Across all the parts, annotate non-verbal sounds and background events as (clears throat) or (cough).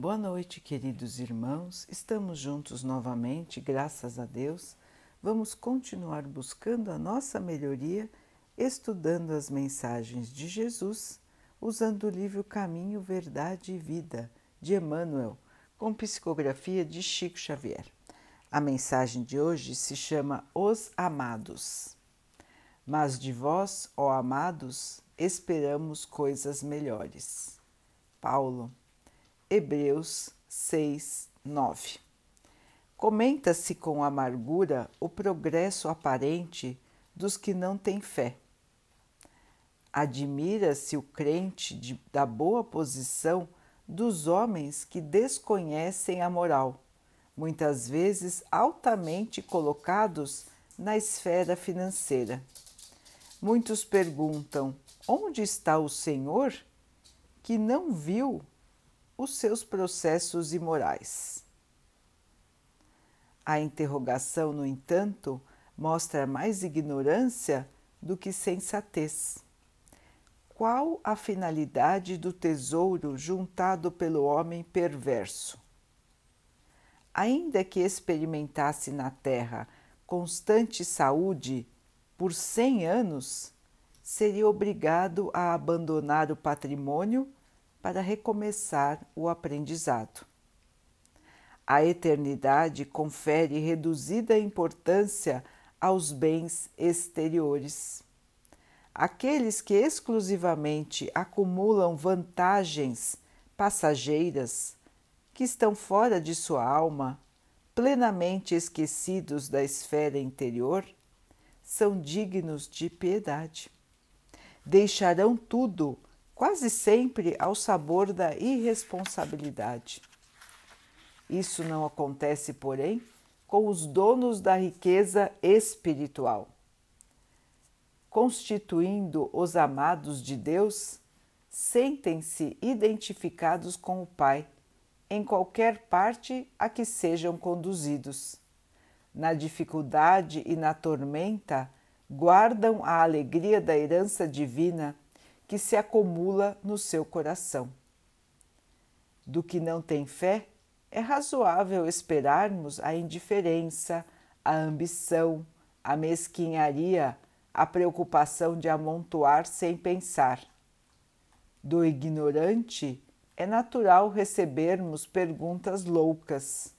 Boa noite, queridos irmãos. Estamos juntos novamente, graças a Deus. Vamos continuar buscando a nossa melhoria, estudando as mensagens de Jesus, usando o livro Caminho, Verdade e Vida, de Emmanuel, com psicografia de Chico Xavier. A mensagem de hoje se chama Os Amados. Mas de vós, ó amados, esperamos coisas melhores. Paulo Hebreus 6, 9. Comenta-se com amargura o progresso aparente dos que não têm fé. Admira-se o crente de, da boa posição dos homens que desconhecem a moral, muitas vezes altamente colocados na esfera financeira. Muitos perguntam: onde está o Senhor que não viu os seus processos imorais. A interrogação, no entanto, mostra mais ignorância do que sensatez. Qual a finalidade do tesouro juntado pelo homem perverso? Ainda que experimentasse na terra constante saúde por cem anos, seria obrigado a abandonar o patrimônio para recomeçar o aprendizado. A eternidade confere reduzida importância aos bens exteriores. Aqueles que exclusivamente acumulam vantagens passageiras, que estão fora de sua alma, plenamente esquecidos da esfera interior, são dignos de piedade. Deixarão tudo quase sempre ao sabor da irresponsabilidade. Isso não acontece, porém, com os donos da riqueza espiritual. Constituindo os amados de Deus, sentem-se identificados com o Pai em qualquer parte a que sejam conduzidos. Na dificuldade e na tormenta, guardam a alegria da herança divina que se acumula no seu coração. Do que não tem fé, é razoável esperarmos a indiferença, a ambição, a mesquinharia, a preocupação de amontoar sem pensar. Do ignorante, é natural recebermos perguntas loucas.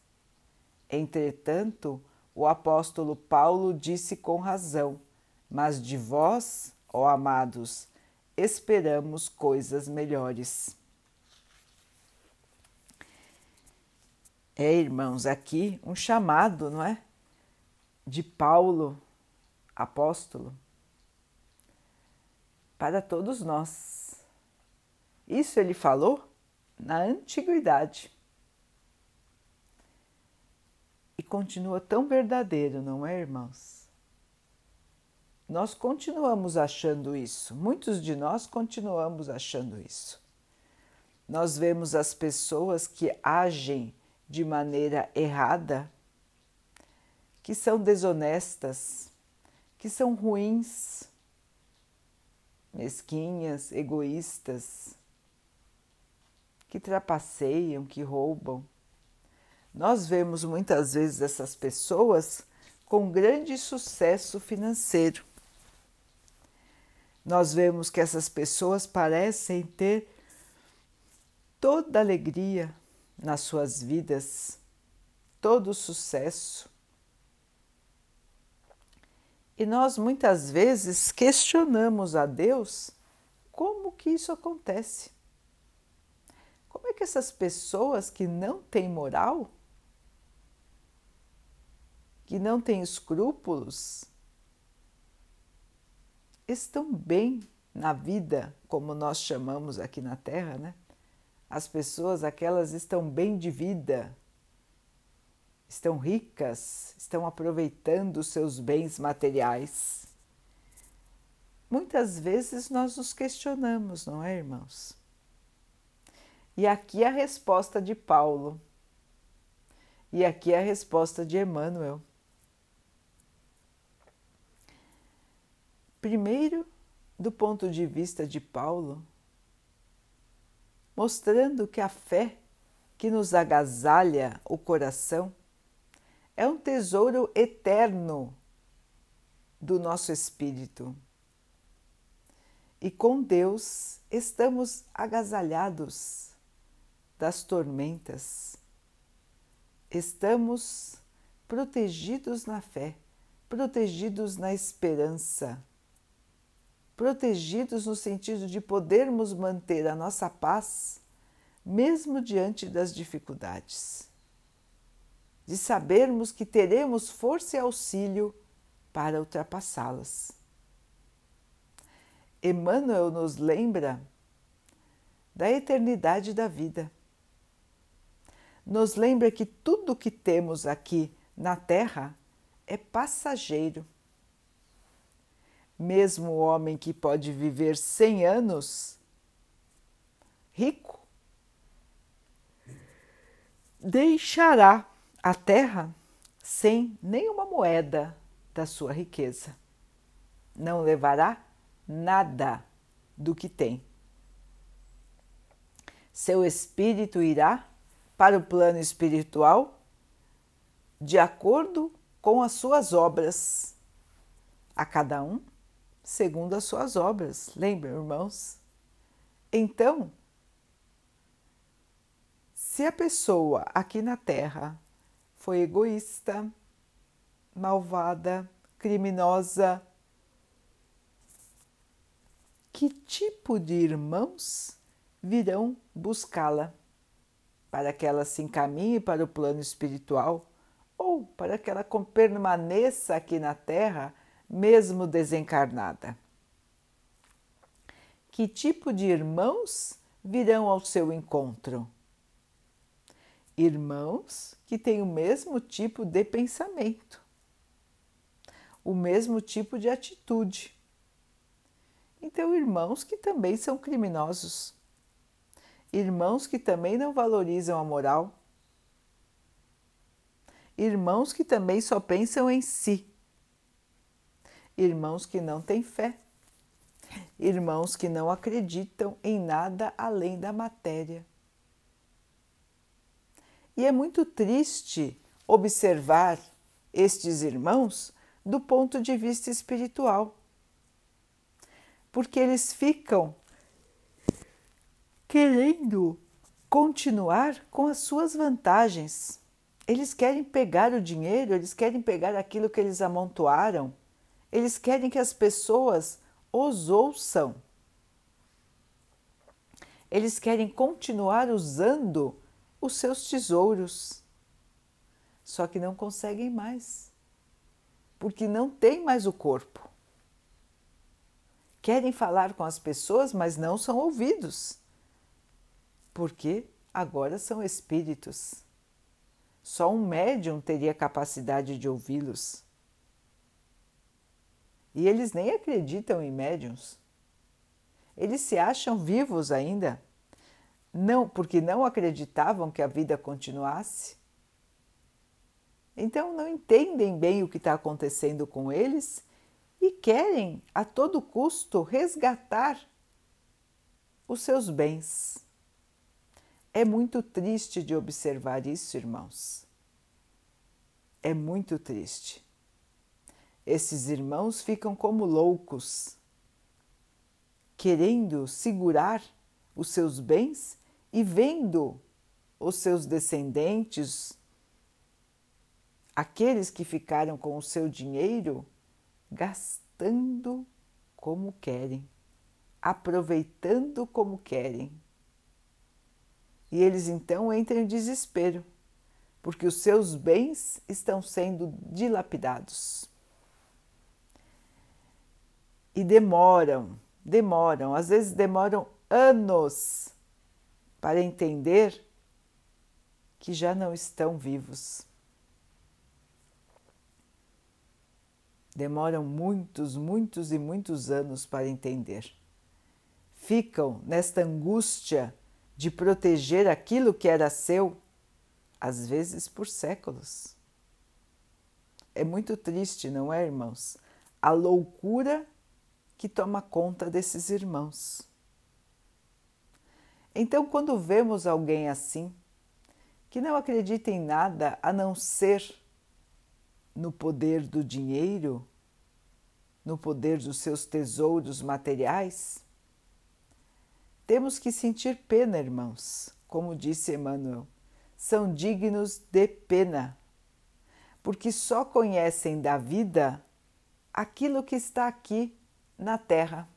Entretanto, o apóstolo Paulo disse com razão: Mas de vós, ó amados, esperamos coisas melhores. É, irmãos, aqui um chamado, não é? De Paulo, apóstolo, para todos nós. Isso ele falou na antiguidade. E continua tão verdadeiro, não é, irmãos? Nós continuamos achando isso, muitos de nós continuamos achando isso. Nós vemos as pessoas que agem de maneira errada, que são desonestas, que são ruins, mesquinhas, egoístas, que trapaceiam, que roubam. Nós vemos muitas vezes essas pessoas com grande sucesso financeiro nós vemos que essas pessoas parecem ter toda alegria nas suas vidas, todo sucesso. E nós muitas vezes questionamos a Deus como que isso acontece. Como é que essas pessoas que não têm moral, que não têm escrúpulos, estão bem na vida, como nós chamamos aqui na Terra, né? As pessoas, aquelas estão bem de vida, estão ricas, estão aproveitando os seus bens materiais. Muitas vezes nós nos questionamos, não é, irmãos? E aqui a resposta de Paulo. E aqui a resposta de Emmanuel. Primeiro, do ponto de vista de Paulo, mostrando que a fé que nos agasalha o coração, é um tesouro eterno do nosso espírito. E com Deus estamos agasalhados das tormentas. Estamos protegidos na fé, protegidos na esperança, protegidos no sentido de podermos manter a nossa paz mesmo diante das dificuldades, de sabermos que teremos força e auxílio para ultrapassá-las. Emmanuel nos lembra da eternidade da vida. Nos lembra que tudo que temos aqui na Terra é passageiro. Mesmo o homem que pode viver 100 anos, rico, deixará a terra sem nenhuma moeda da sua riqueza. Não levará nada do que tem. Seu espírito irá para o plano espiritual de acordo com as suas obras, a cada um segundo as suas obras. Lembram, irmãos? Então, se a pessoa aqui na Terra foi egoísta, malvada, criminosa, que tipo de irmãos virão buscá-la para que ela se encaminhe para o plano espiritual ou para que ela permaneça aqui na Terra, mesmo desencarnada? Que tipo de irmãos virão ao seu encontro? irmãos que têm o mesmo tipo de pensamento, o mesmo tipo de atitude. Então, irmãos que também são criminosos, irmãos que também não valorizam a moral, irmãos que também só pensam em si, irmãos que não têm fé, irmãos que não acreditam em nada além da matéria. E é muito triste observar estes irmãos do ponto de vista espiritual, porque eles ficam querendo continuar com as suas vantagens. Eles querem pegar o dinheiro, eles querem pegar aquilo que eles amontoaram, eles querem que as pessoas os ouçam. Eles querem continuar usando os seus tesouros. Só que não conseguem mais, porque não tem mais o corpo. Querem falar com as pessoas, mas não são ouvidos, porque agora são espíritos. Só um médium teria capacidade de ouvi-los. E eles nem acreditam em médiums. Eles se acham vivos ainda não porque não acreditavam que a vida continuasse. Então não entendem bem o que está acontecendo com eles e querem a todo custo resgatar os seus bens. É muito triste de observar isso, irmãos. É muito triste. Esses irmãos ficam como loucos, querendo segurar os seus bens e vendo os seus descendentes, aqueles que ficaram com o seu dinheiro, gastando como querem, aproveitando como querem. E eles então entram em desespero, porque os seus bens estão sendo dilapidados. E demoram, demoram, às vezes demoram anos para entender que já não estão vivos. Demoram muitos, muitos e muitos anos para entender. Ficam nesta angústia de proteger aquilo que era seu, às vezes por séculos. É muito triste, não é, irmãos? A loucura que toma conta desses irmãos. Então, quando vemos alguém assim, que não acredita em nada a não ser no poder do dinheiro, no poder dos seus tesouros materiais? Temos que sentir pena, irmãos, como disse Emmanuel, são dignos de pena, porque só conhecem da vida aquilo que está aqui na terra.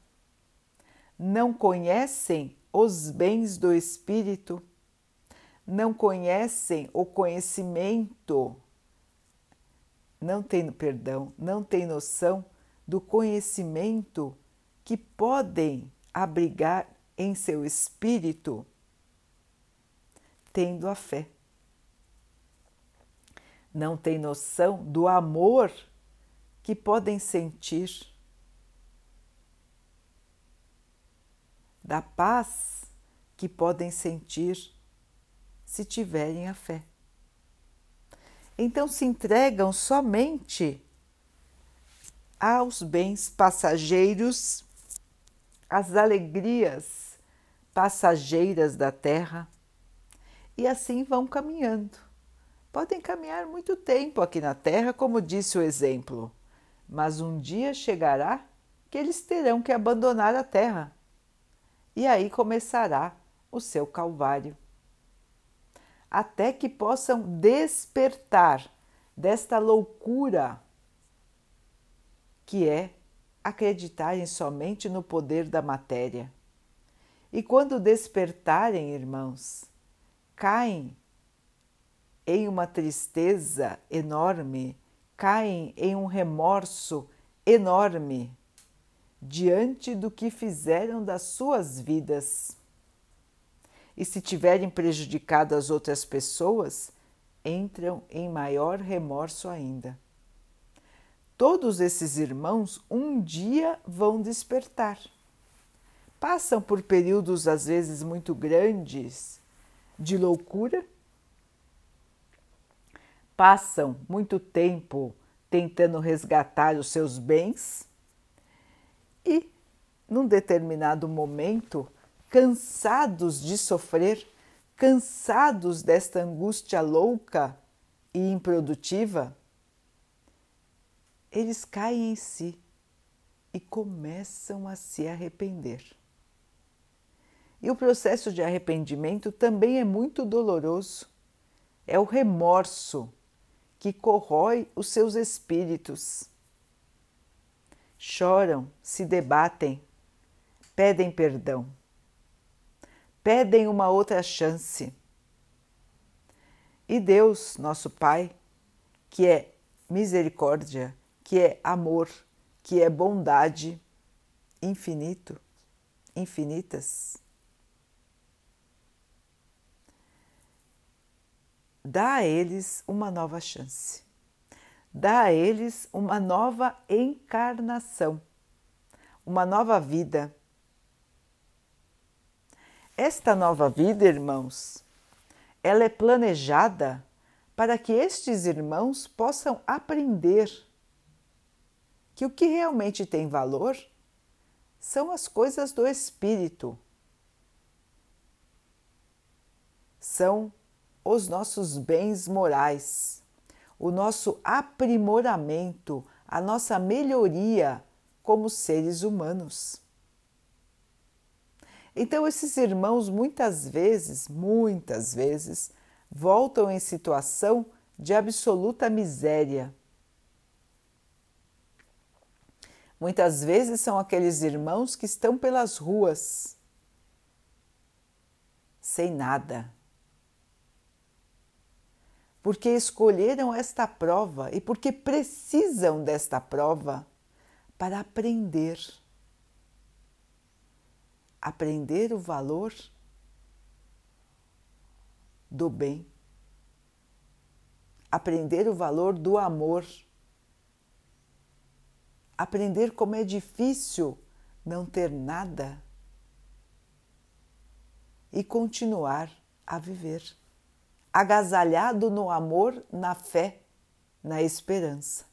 Não conhecem os bens do espírito, não conhecem o conhecimento, não tem perdão, não tem noção do conhecimento que podem abrigar em seu espírito, tendo a fé. Não tem noção do amor que podem sentir, da paz que podem sentir se tiverem a fé. Então se entregam somente aos bens passageiros, às alegrias passageiras da terra e assim vão caminhando. Podem caminhar muito tempo aqui na terra, como disse o exemplo, mas um dia chegará que eles terão que abandonar a terra e aí começará o seu calvário até que possam despertar desta loucura que é acreditarem somente no poder da matéria. E quando despertarem, irmãos, caem em uma tristeza enorme, caem em um remorso enorme diante do que fizeram das suas vidas e, se tiverem prejudicado as outras pessoas, entram em maior remorso ainda. Todos esses irmãos um dia vão despertar. Passam por períodos às vezes muito grandes de loucura, passam muito tempo tentando resgatar os seus bens e, num determinado momento, cansados de sofrer, cansados desta angústia louca e improdutiva, eles caem em si e começam a se arrepender. E o processo de arrependimento também é muito doloroso. É o remorso que corrói os seus espíritos. Choram, se debatem, pedem perdão pedem uma outra chance. E Deus, nosso Pai, que é misericórdia, que é amor, que é bondade infinito, infinitas, dá a eles uma nova chance, dá a eles uma nova encarnação, uma nova vida. Esta nova vida, irmãos, ela é planejada para que estes irmãos possam aprender que o que realmente tem valor são as coisas do espírito, são os nossos bens morais, o nosso aprimoramento, a nossa melhoria como seres humanos. Então, esses irmãos muitas vezes, muitas vezes, voltam em situação de absoluta miséria. Muitas vezes são aqueles irmãos que estão pelas ruas, sem nada, porque escolheram esta prova e porque precisam desta prova para aprender. Aprender o valor do bem, aprender o valor do amor, aprender como é difícil não ter nada e continuar a viver, agasalhado no amor, na fé, na esperança.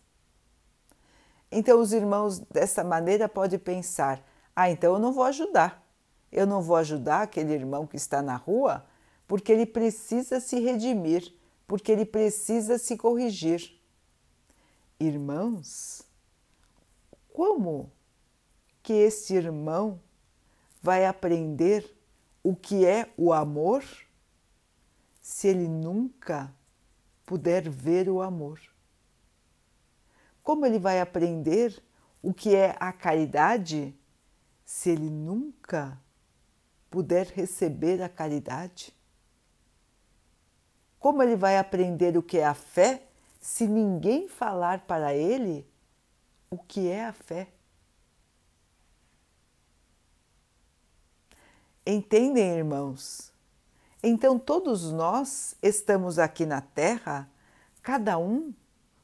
Então, os irmãos dessa maneira podem pensar: ah, então eu não vou ajudar eu não vou ajudar aquele irmão que está na rua porque ele precisa se redimir, porque ele precisa se corrigir. Irmãos, como que este irmão vai aprender o que é o amor se ele nunca puder ver o amor? Como ele vai aprender o que é a caridade se ele nunca puder receber a caridade? Como ele vai aprender o que é a fé se ninguém falar para ele o que é a fé? Entendem, irmãos? Então todos nós estamos aqui na Terra, cada um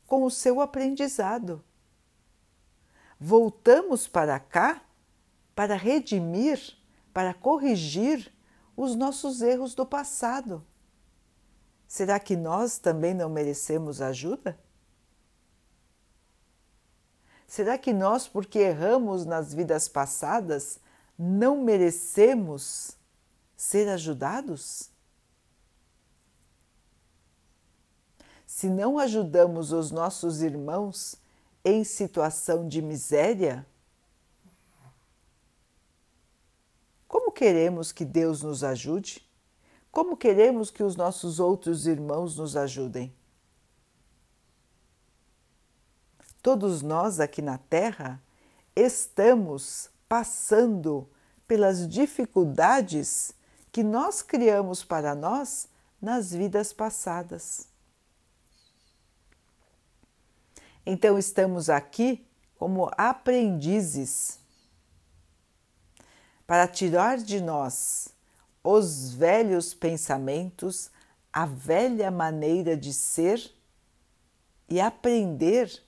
com o seu aprendizado. Voltamos para cá para redimir, para corrigir os nossos erros do passado. Será que nós também não merecemos ajuda? Será que nós, porque erramos nas vidas passadas, não merecemos ser ajudados? Se não ajudamos os nossos irmãos em situação de miséria, como queremos que Deus nos ajude? Como queremos que os nossos outros irmãos nos ajudem? Todos nós aqui na Terra estamos passando pelas dificuldades que nós criamos para nós nas vidas passadas. Então, estamos aqui como aprendizes para tirar de nós os velhos pensamentos, a velha maneira de ser e aprender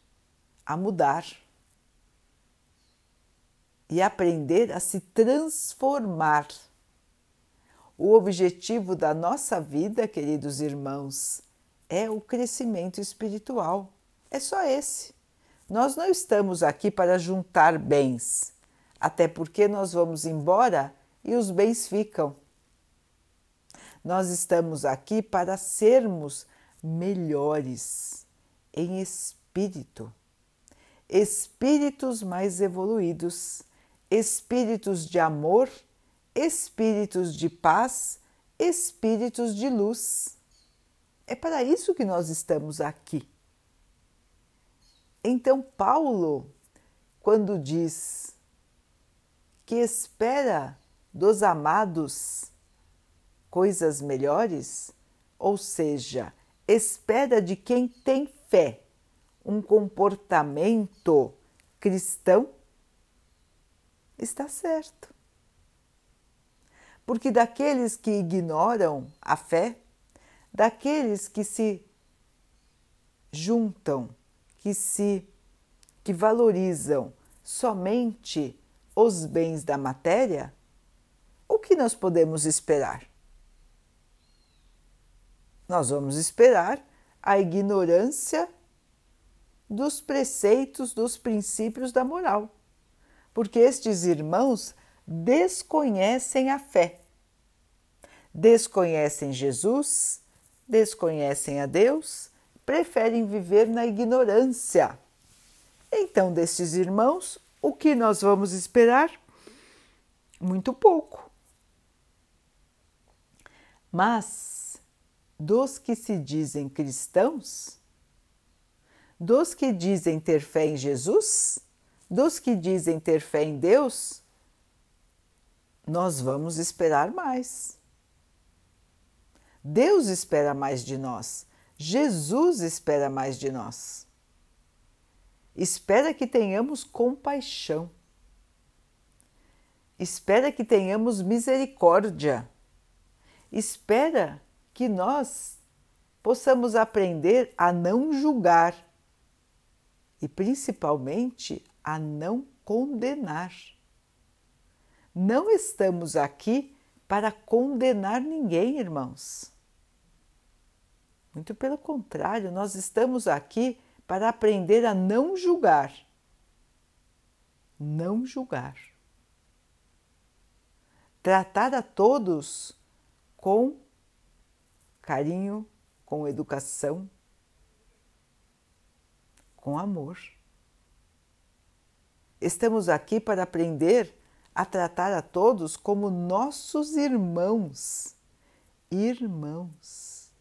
a mudar e aprender a se transformar. O objetivo da nossa vida, queridos irmãos, é o crescimento espiritual. É só esse. Nós não estamos aqui para juntar bens, até porque nós vamos embora e os bens ficam. Nós estamos aqui para sermos melhores em espírito, espíritos mais evoluídos, espíritos de amor, espíritos de paz, espíritos de luz. É para isso que nós estamos aqui. Então, Paulo, quando diz que espera dos amados coisas melhores, ou seja, espera de quem tem fé um comportamento cristão, está certo. Porque daqueles que ignoram a fé, daqueles que se juntam, que se que valorizam somente os bens da matéria, o que nós podemos esperar? Nós vamos esperar a ignorância dos preceitos, dos princípios da moral, porque estes irmãos desconhecem a fé, desconhecem Jesus, desconhecem a Deus, preferem viver na ignorância. Então, destes irmãos, o que nós vamos esperar? Muito pouco. Mas dos que se dizem cristãos, dos que dizem ter fé em Jesus, dos que dizem ter fé em Deus, nós vamos esperar mais. Deus espera mais de nós, Jesus espera mais de nós. Espera que tenhamos compaixão, espera que tenhamos misericórdia, espera que nós possamos aprender a não julgar e principalmente a não condenar. Não estamos aqui para condenar ninguém, irmãos. Muito pelo contrário, nós estamos aqui para aprender a não julgar. Não julgar. Tratar a todos com carinho, com educação, com amor. Estamos aqui para aprender a tratar a todos como nossos irmãos. Irmãos.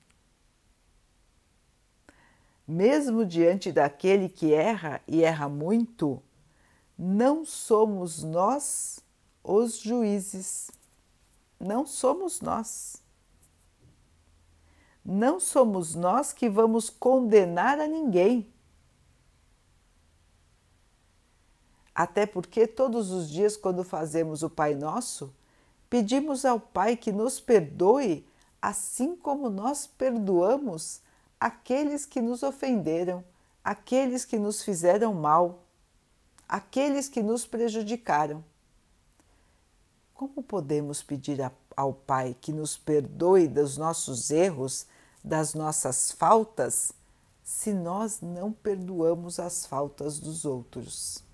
Mesmo diante daquele que erra e erra muito, não somos nós os juízes. Não somos nós. Não somos nós que vamos condenar a ninguém. Até porque todos os dias, quando fazemos o Pai Nosso, pedimos ao Pai que nos perdoe, assim como nós perdoamos aqueles que nos ofenderam, aqueles que nos fizeram mal, aqueles que nos prejudicaram. Como podemos pedir ao Pai que nos perdoe dos nossos erros, das nossas faltas, se nós não perdoamos as faltas dos outros?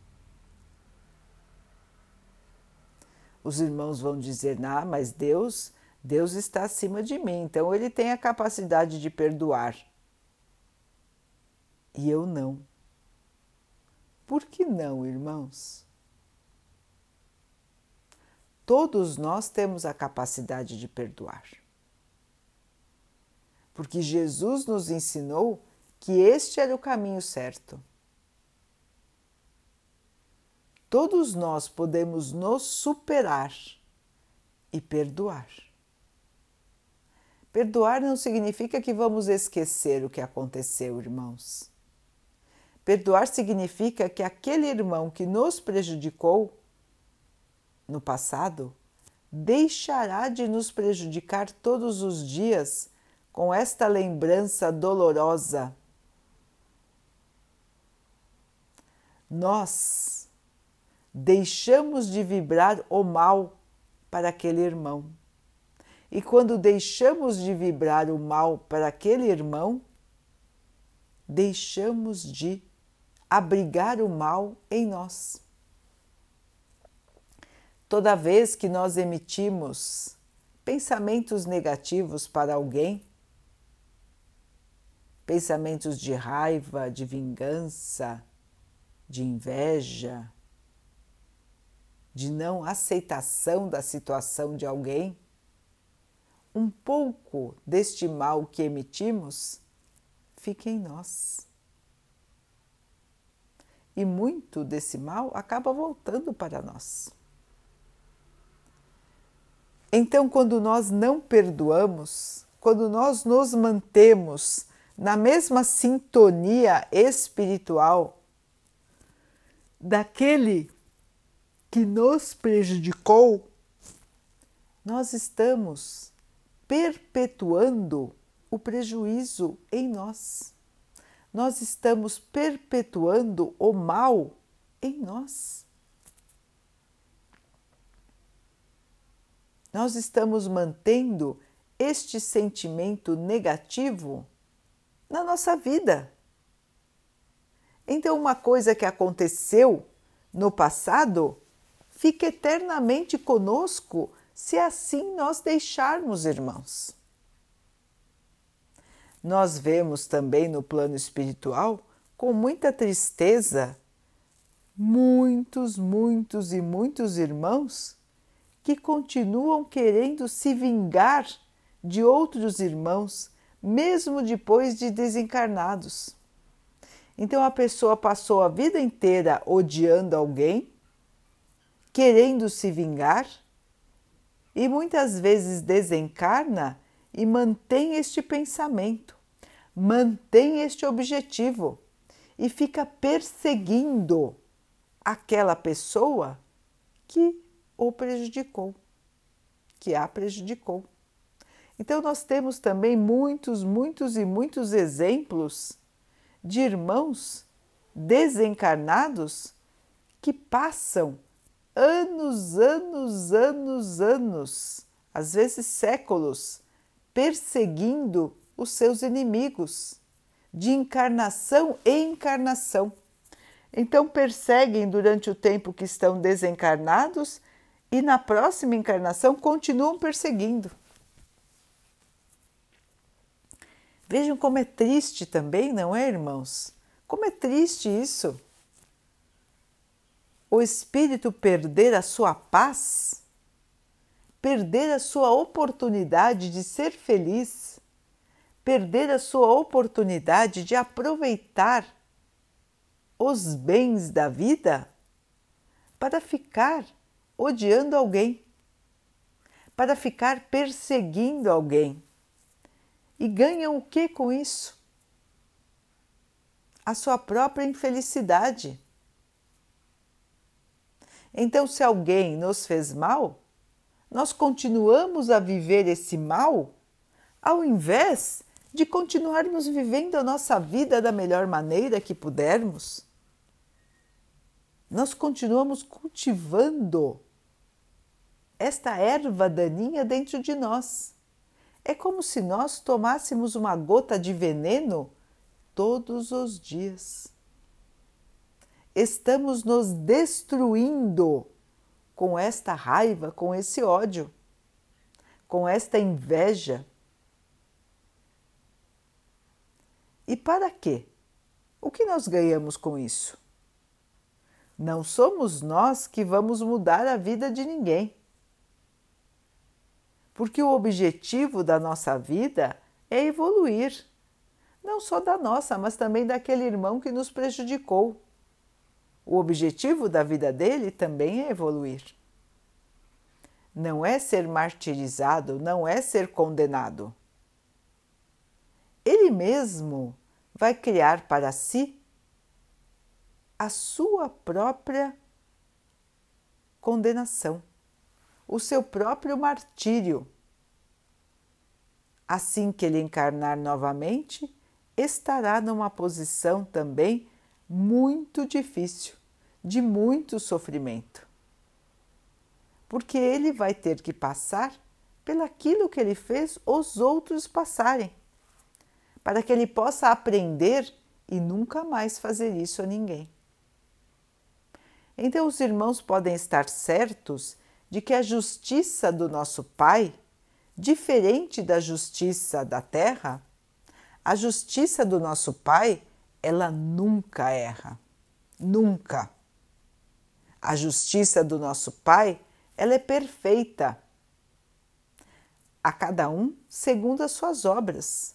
Os irmãos vão dizer: "Ah, mas Deus, Deus está acima de mim, então ele tem a capacidade de perdoar". E eu não. Por que não, irmãos? Todos nós temos a capacidade de perdoar. Porque Jesus nos ensinou que este era o caminho certo. Todos nós podemos nos superar e perdoar. Perdoar não significa que vamos esquecer o que aconteceu, irmãos. Perdoar significa que aquele irmão que nos prejudicou no passado deixará de nos prejudicar todos os dias com esta lembrança dolorosa. Nós deixamos de vibrar o mal para aquele irmão. E quando deixamos de vibrar o mal para aquele irmão, deixamos de abrigar o mal em nós. Toda vez que nós emitimos pensamentos negativos para alguém, pensamentos de raiva, de vingança, de inveja, de não aceitação da situação de alguém, um pouco deste mal que emitimos fica em nós. E muito desse mal acaba voltando para nós. Então, quando nós não perdoamos, quando nós nos mantemos na mesma sintonia espiritual daquele que nos prejudicou, nós estamos perpetuando o prejuízo em nós. Nós estamos perpetuando o mal em nós. Nós estamos mantendo este sentimento negativo na nossa vida. Então, uma coisa que aconteceu no passado fica eternamente conosco se assim nós deixarmos, irmãos. Nós vemos também no plano espiritual, com muita tristeza, muitos, muitos e muitos irmãos que continuam querendo se vingar de outros irmãos, mesmo depois de desencarnados. Então a pessoa passou a vida inteira odiando alguém, querendo se vingar e muitas vezes desencarna e mantém este pensamento, mantém este objetivo e fica perseguindo aquela pessoa que o prejudicou, que a prejudicou. Então, nós temos também muitos, muitos e muitos exemplos de irmãos desencarnados que passam anos, anos, anos, anos, às vezes séculos, perseguindo os seus inimigos, de encarnação em encarnação. Então, perseguem durante o tempo que estão desencarnados e na próxima encarnação continuam perseguindo. Vejam como é triste também, não é, irmãos? Como é triste isso. O espírito perder a sua paz, perder a sua oportunidade de ser feliz, perder a sua oportunidade de aproveitar os bens da vida para ficar odiando alguém, para ficar perseguindo alguém. E ganham o que com isso? A sua própria infelicidade. Então, se alguém nos fez mal, nós continuamos a viver esse mal ao invés de continuarmos vivendo a nossa vida da melhor maneira que pudermos nós continuamos cultivando esta erva daninha dentro de nós. É como se nós tomássemos uma gota de veneno todos os dias. Estamos nos destruindo com esta raiva, com esse ódio, com esta inveja. E para quê? O que nós ganhamos com isso? Não somos nós que vamos mudar a vida de ninguém. Porque o objetivo da nossa vida é evoluir, não só da nossa, mas também daquele irmão que nos prejudicou. O objetivo da vida dele também é evoluir. Não é ser martirizado, não é ser condenado. Ele mesmo vai criar para si a sua própria condenação, o seu próprio martírio. Assim que ele encarnar novamente, estará numa posição também muito difícil, de muito sofrimento. Porque ele vai ter que passar pelaquilo que ele fez os outros passarem, para que ele possa aprender e nunca mais fazer isso a ninguém. Então, os irmãos podem estar certos de que a justiça do nosso Pai, diferente da justiça da terra, a justiça do nosso Pai, ela nunca erra. Nunca. A justiça do nosso Pai, ela é perfeita. A cada um segundo as suas obras.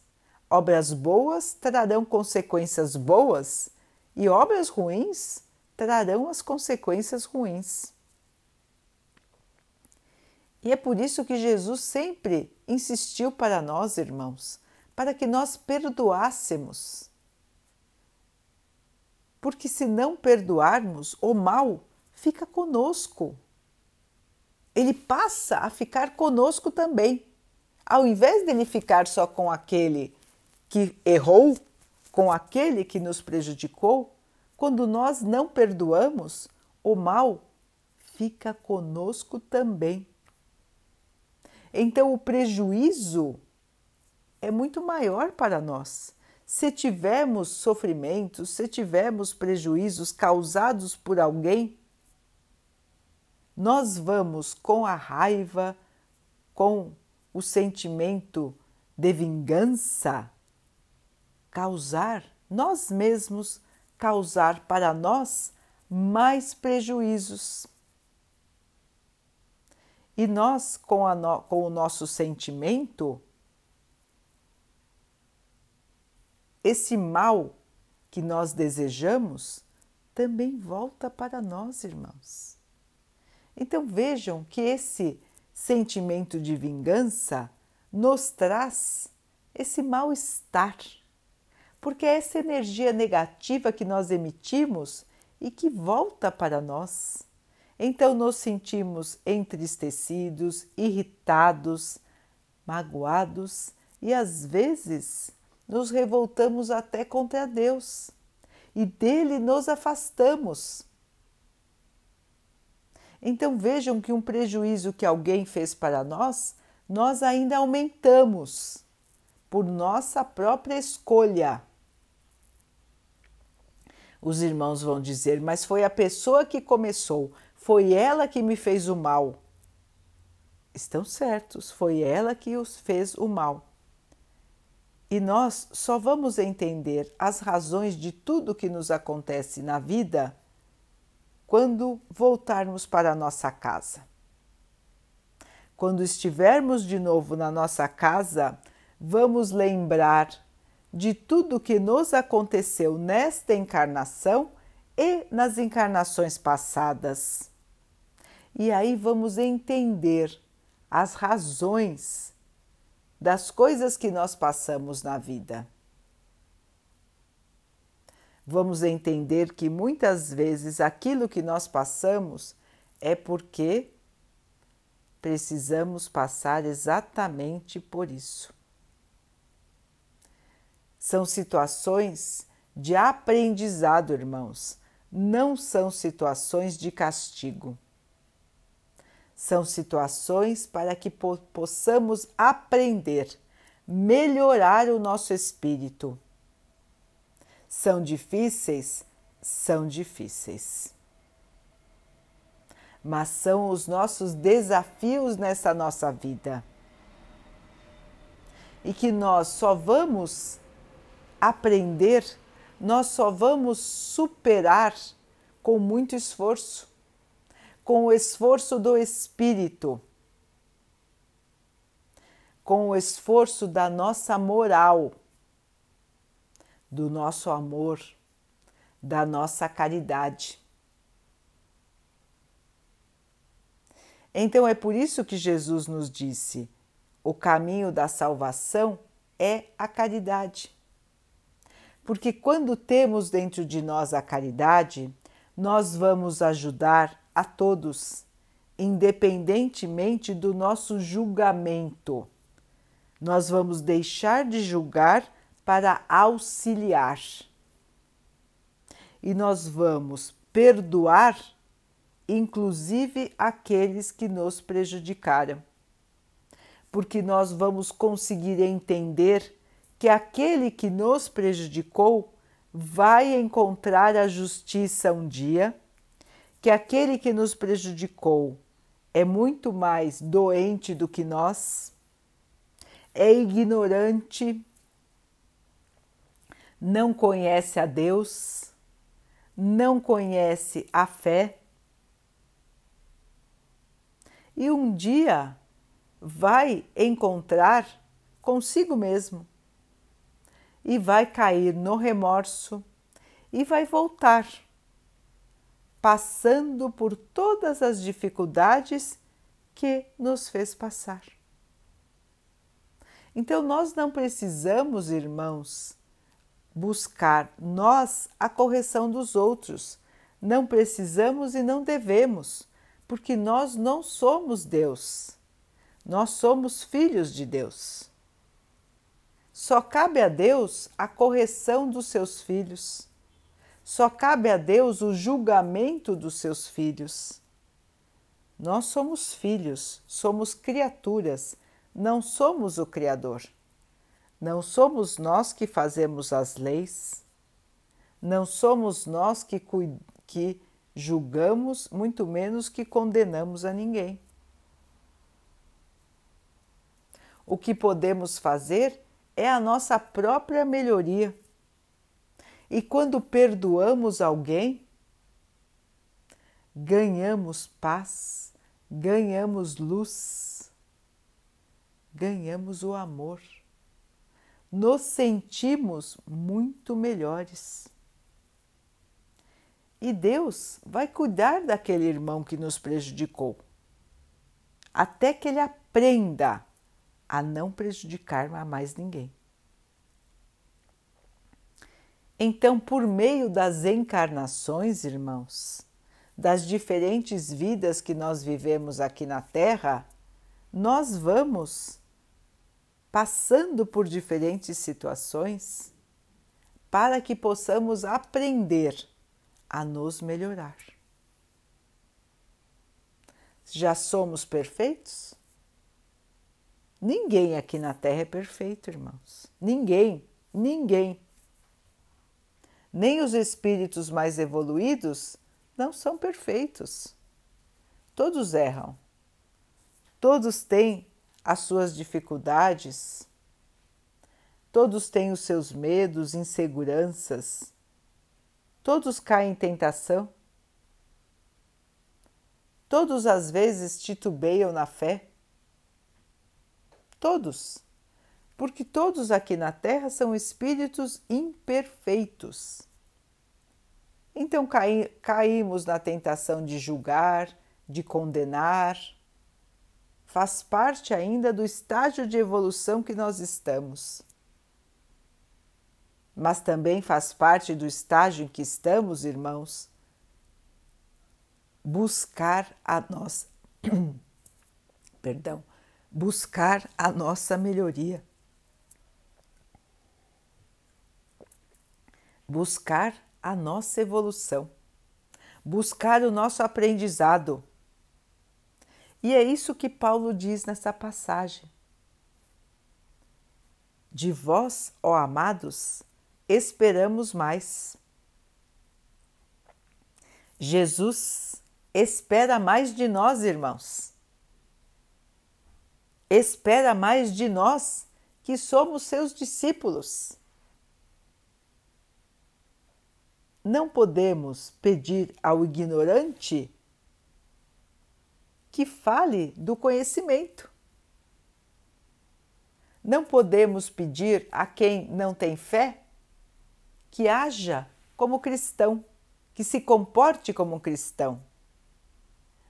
Obras boas trarão consequências boas e obras ruins trarão as consequências ruins. E é por isso que Jesus sempre insistiu para nós, irmãos, para que nós perdoássemos. Porque se não perdoarmos, o mal fica conosco. Ele passa a ficar conosco também. Ao invés dele ficar só com aquele que errou, com aquele que nos prejudicou, quando nós não perdoamos, o mal fica conosco também. Então, o prejuízo é muito maior para nós. Se tivermos sofrimentos, se tivermos prejuízos causados por alguém, nós vamos com a raiva, com o sentimento de vingança, causar nós mesmos causar para nós mais prejuízos. E nós, com, no, com o nosso sentimento, esse mal que nós desejamos também volta para nós, irmãos. Então vejam que esse sentimento de vingança nos traz esse mal-estar porque é essa energia negativa que nós emitimos e que volta para nós. Então nos sentimos entristecidos, irritados, magoados e às vezes nos revoltamos até contra Deus e dele nos afastamos. Então vejam que um prejuízo que alguém fez para nós, nós ainda aumentamos por nossa própria escolha. Os irmãos vão dizer: Mas foi a pessoa que começou, foi ela que me fez o mal. Estão certos, foi ela que os fez o mal. E nós só vamos entender as razões de tudo que nos acontece na vida quando voltarmos para a nossa casa. Quando estivermos de novo na nossa casa, vamos lembrar de tudo que nos aconteceu nesta encarnação e nas encarnações passadas. E aí vamos entender as razões das coisas que nós passamos na vida. Vamos entender que muitas vezes aquilo que nós passamos é porque precisamos passar exatamente por isso. São situações de aprendizado, irmãos, não são situações de castigo. São situações para que po possamos aprender, melhorar o nosso espírito. São difíceis? São difíceis. Mas são os nossos desafios nessa nossa vida. E que nós só vamos aprender, nós só vamos superar com muito esforço com o esforço do espírito, com o esforço da nossa moral, do nosso amor, da nossa caridade. Então é por isso que Jesus nos disse: o caminho da salvação é a caridade. Porque quando temos dentro de nós a caridade, nós vamos ajudar a todos, independentemente do nosso julgamento. Nós vamos deixar de julgar para auxiliar. E nós vamos perdoar, inclusive aqueles que nos prejudicaram. Porque nós vamos conseguir entender que aquele que nos prejudicou vai encontrar a justiça um dia que aquele que nos prejudicou é muito mais doente do que nós, é ignorante, não conhece a Deus, não conhece a fé. E um dia vai encontrar consigo mesmo e vai cair no remorso e vai voltar passando por todas as dificuldades que nos fez passar. Então, nós não precisamos, irmãos, buscar nós a correção dos outros. Não precisamos e não devemos, porque nós não somos Deus. Nós somos filhos de Deus. Só cabe a Deus a correção dos seus filhos. Só cabe a Deus o julgamento dos seus filhos. Nós somos filhos, somos criaturas, não somos o Criador. Não somos nós que fazemos as leis, não somos nós que, que julgamos, muito menos que condenamos a ninguém. O que podemos fazer é a nossa própria melhoria e quando perdoamos alguém, ganhamos paz, ganhamos luz, ganhamos o amor, nos sentimos muito melhores. E Deus vai cuidar daquele irmão que nos prejudicou, até que ele aprenda a não prejudicar a mais ninguém. Então, por meio das encarnações, irmãos, das diferentes vidas que nós vivemos aqui na Terra, nós vamos passando por diferentes situações para que possamos aprender a nos melhorar. Já somos perfeitos? Ninguém aqui na Terra é perfeito, irmãos. Ninguém, ninguém nem os espíritos mais evoluídos não são perfeitos. Todos erram. Todos têm as suas dificuldades. todos têm os seus medos, inseguranças, todos caem em tentação, todos às vezes titubeiam na fé. Todos, porque todos aqui na Terra são espíritos imperfeitos. Então caí, caímos na tentação de julgar, de condenar. Faz parte ainda do estágio de evolução que nós estamos. Mas também faz parte do estágio em que estamos, irmãos, buscar a nossa (clears throat) perdão, buscar a nossa melhoria. Buscar a nossa evolução, buscar o nosso aprendizado. E é isso que Paulo diz nessa passagem. De vós, ó amados, esperamos mais. Jesus espera mais de nós, irmãos. Espera mais de nós que somos seus discípulos. Não podemos pedir ao ignorante que fale do conhecimento. Não podemos pedir a quem não tem fé que haja como cristão, que se comporte como cristão.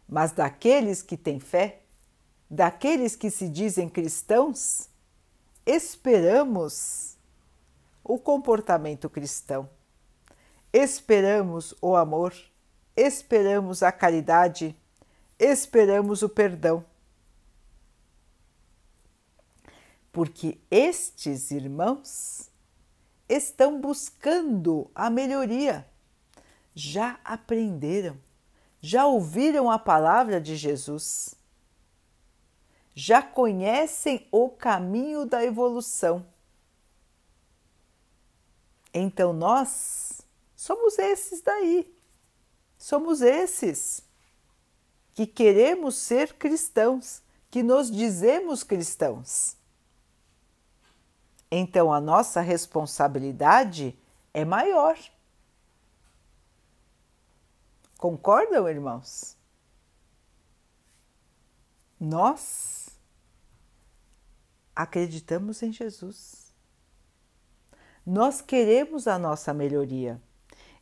Mas daqueles que têm fé, daqueles que se dizem cristãos, esperamos o comportamento cristão esperamos o amor, esperamos a caridade, esperamos o perdão. Porque estes irmãos estão buscando a melhoria, já aprenderam, já ouviram a palavra de Jesus, já conhecem o caminho da evolução. Então nós somos esses daí. Somos esses que queremos ser cristãos, que nos dizemos cristãos. Então a nossa responsabilidade é maior. Concordam, irmãos? Nós acreditamos em Jesus. Nós queremos a nossa melhoria.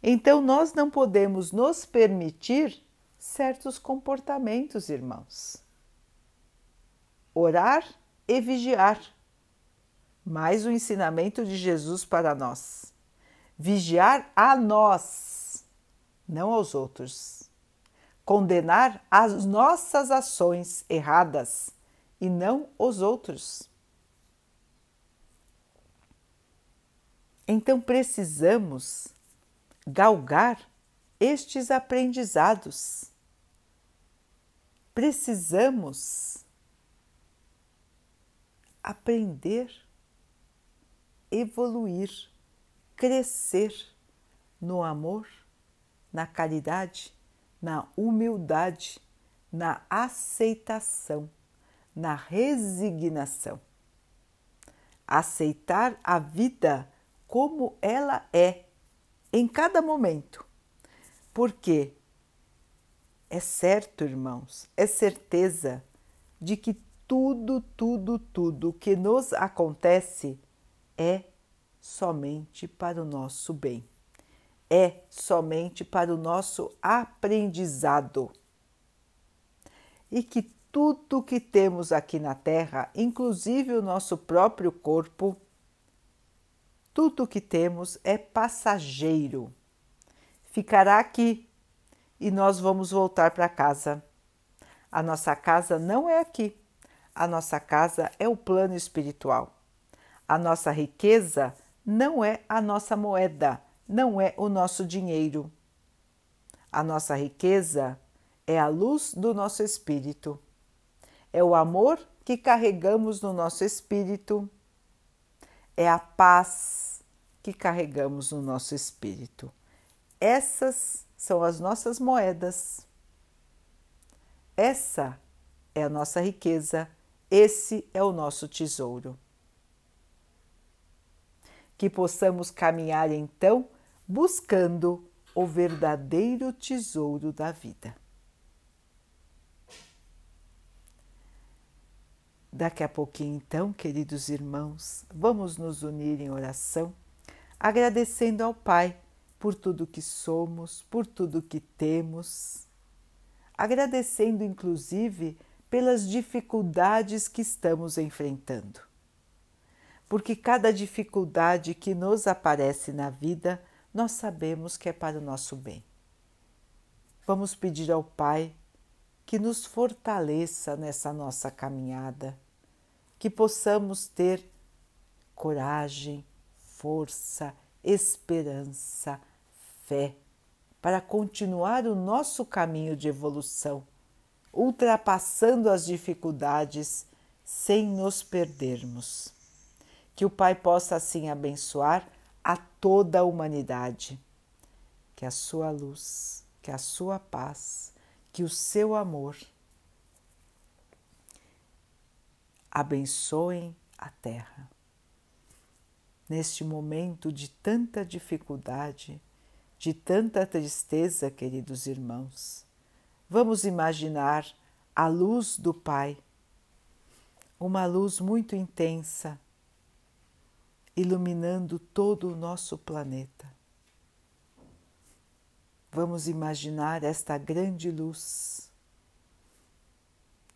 Então, nós não podemos nos permitir certos comportamentos, irmãos. Orar e vigiar. Mais o ensinamento de Jesus para nós. Vigiar a nós, não aos outros. Condenar as nossas ações erradas e não os outros. Então precisamos galgar estes aprendizados. Precisamos aprender, evoluir, crescer no amor, na caridade, na humildade, na aceitação, na resignação. Aceitar a vida como ela é em cada momento. Porque é certo, irmãos, é certeza de que tudo, tudo, tudo que nos acontece é somente para o nosso bem, é somente para o nosso aprendizado. E que tudo que temos aqui na Terra, inclusive o nosso próprio corpo, tudo o que temos é passageiro. Ficará aqui e nós vamos voltar para casa. A nossa casa não é aqui. A nossa casa é o plano espiritual. A nossa riqueza não é a nossa moeda, não é o nosso dinheiro. A nossa riqueza é a luz do nosso espírito. É o amor que carregamos no nosso espírito. É a paz que carregamos no nosso espírito. Essas são as nossas moedas. Essa é a nossa riqueza, esse é o nosso tesouro. que possamos caminhar então buscando o verdadeiro tesouro da vida. Daqui a pouquinho, então, queridos irmãos, vamos nos unir em oração, agradecendo ao Pai por tudo que somos, por tudo que temos, agradecendo inclusive pelas dificuldades que estamos enfrentando. Porque cada dificuldade que nos aparece na vida, nós sabemos que é para o nosso bem. Vamos pedir ao Pai que nos fortaleça nessa nossa caminhada que possamos ter coragem, força, esperança, fé para continuar o nosso caminho de evolução, ultrapassando as dificuldades sem nos perdermos. Que o Pai possa assim abençoar a toda a humanidade. Que a sua luz, que a sua paz, que o seu amor abençoem a terra. Neste momento de tanta dificuldade, de tanta tristeza, queridos irmãos, vamos imaginar a luz do Pai, uma luz muito intensa, iluminando todo o nosso planeta. Vamos imaginar esta grande luz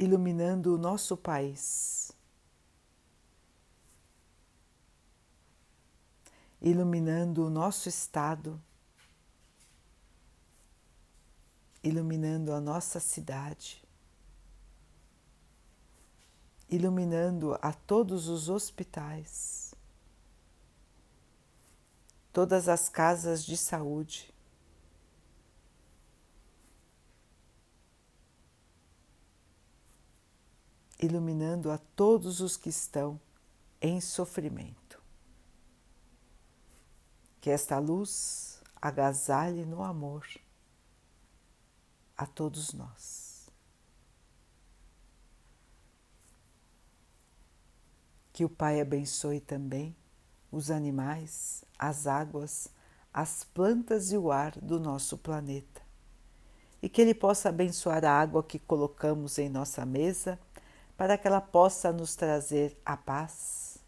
iluminando o nosso país. Iluminando o nosso estado, iluminando a nossa cidade, iluminando a todos os hospitais, todas as casas de saúde. Iluminando a todos os que estão em sofrimento que esta luz agasalhe no amor a todos nós. Que o Pai abençoe também os animais, as águas, as plantas e o ar do nosso planeta. E que Ele possa abençoar a água que colocamos em nossa mesa, para que ela possa nos trazer a paz,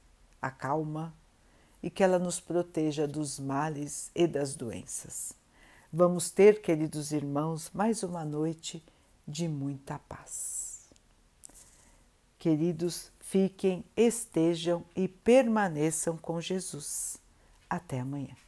a calma, e que ela nos proteja dos males e das doenças. Vamos ter, queridos irmãos, mais uma noite de muita paz. Queridos, fiquem, estejam e permaneçam com Jesus. Até amanhã.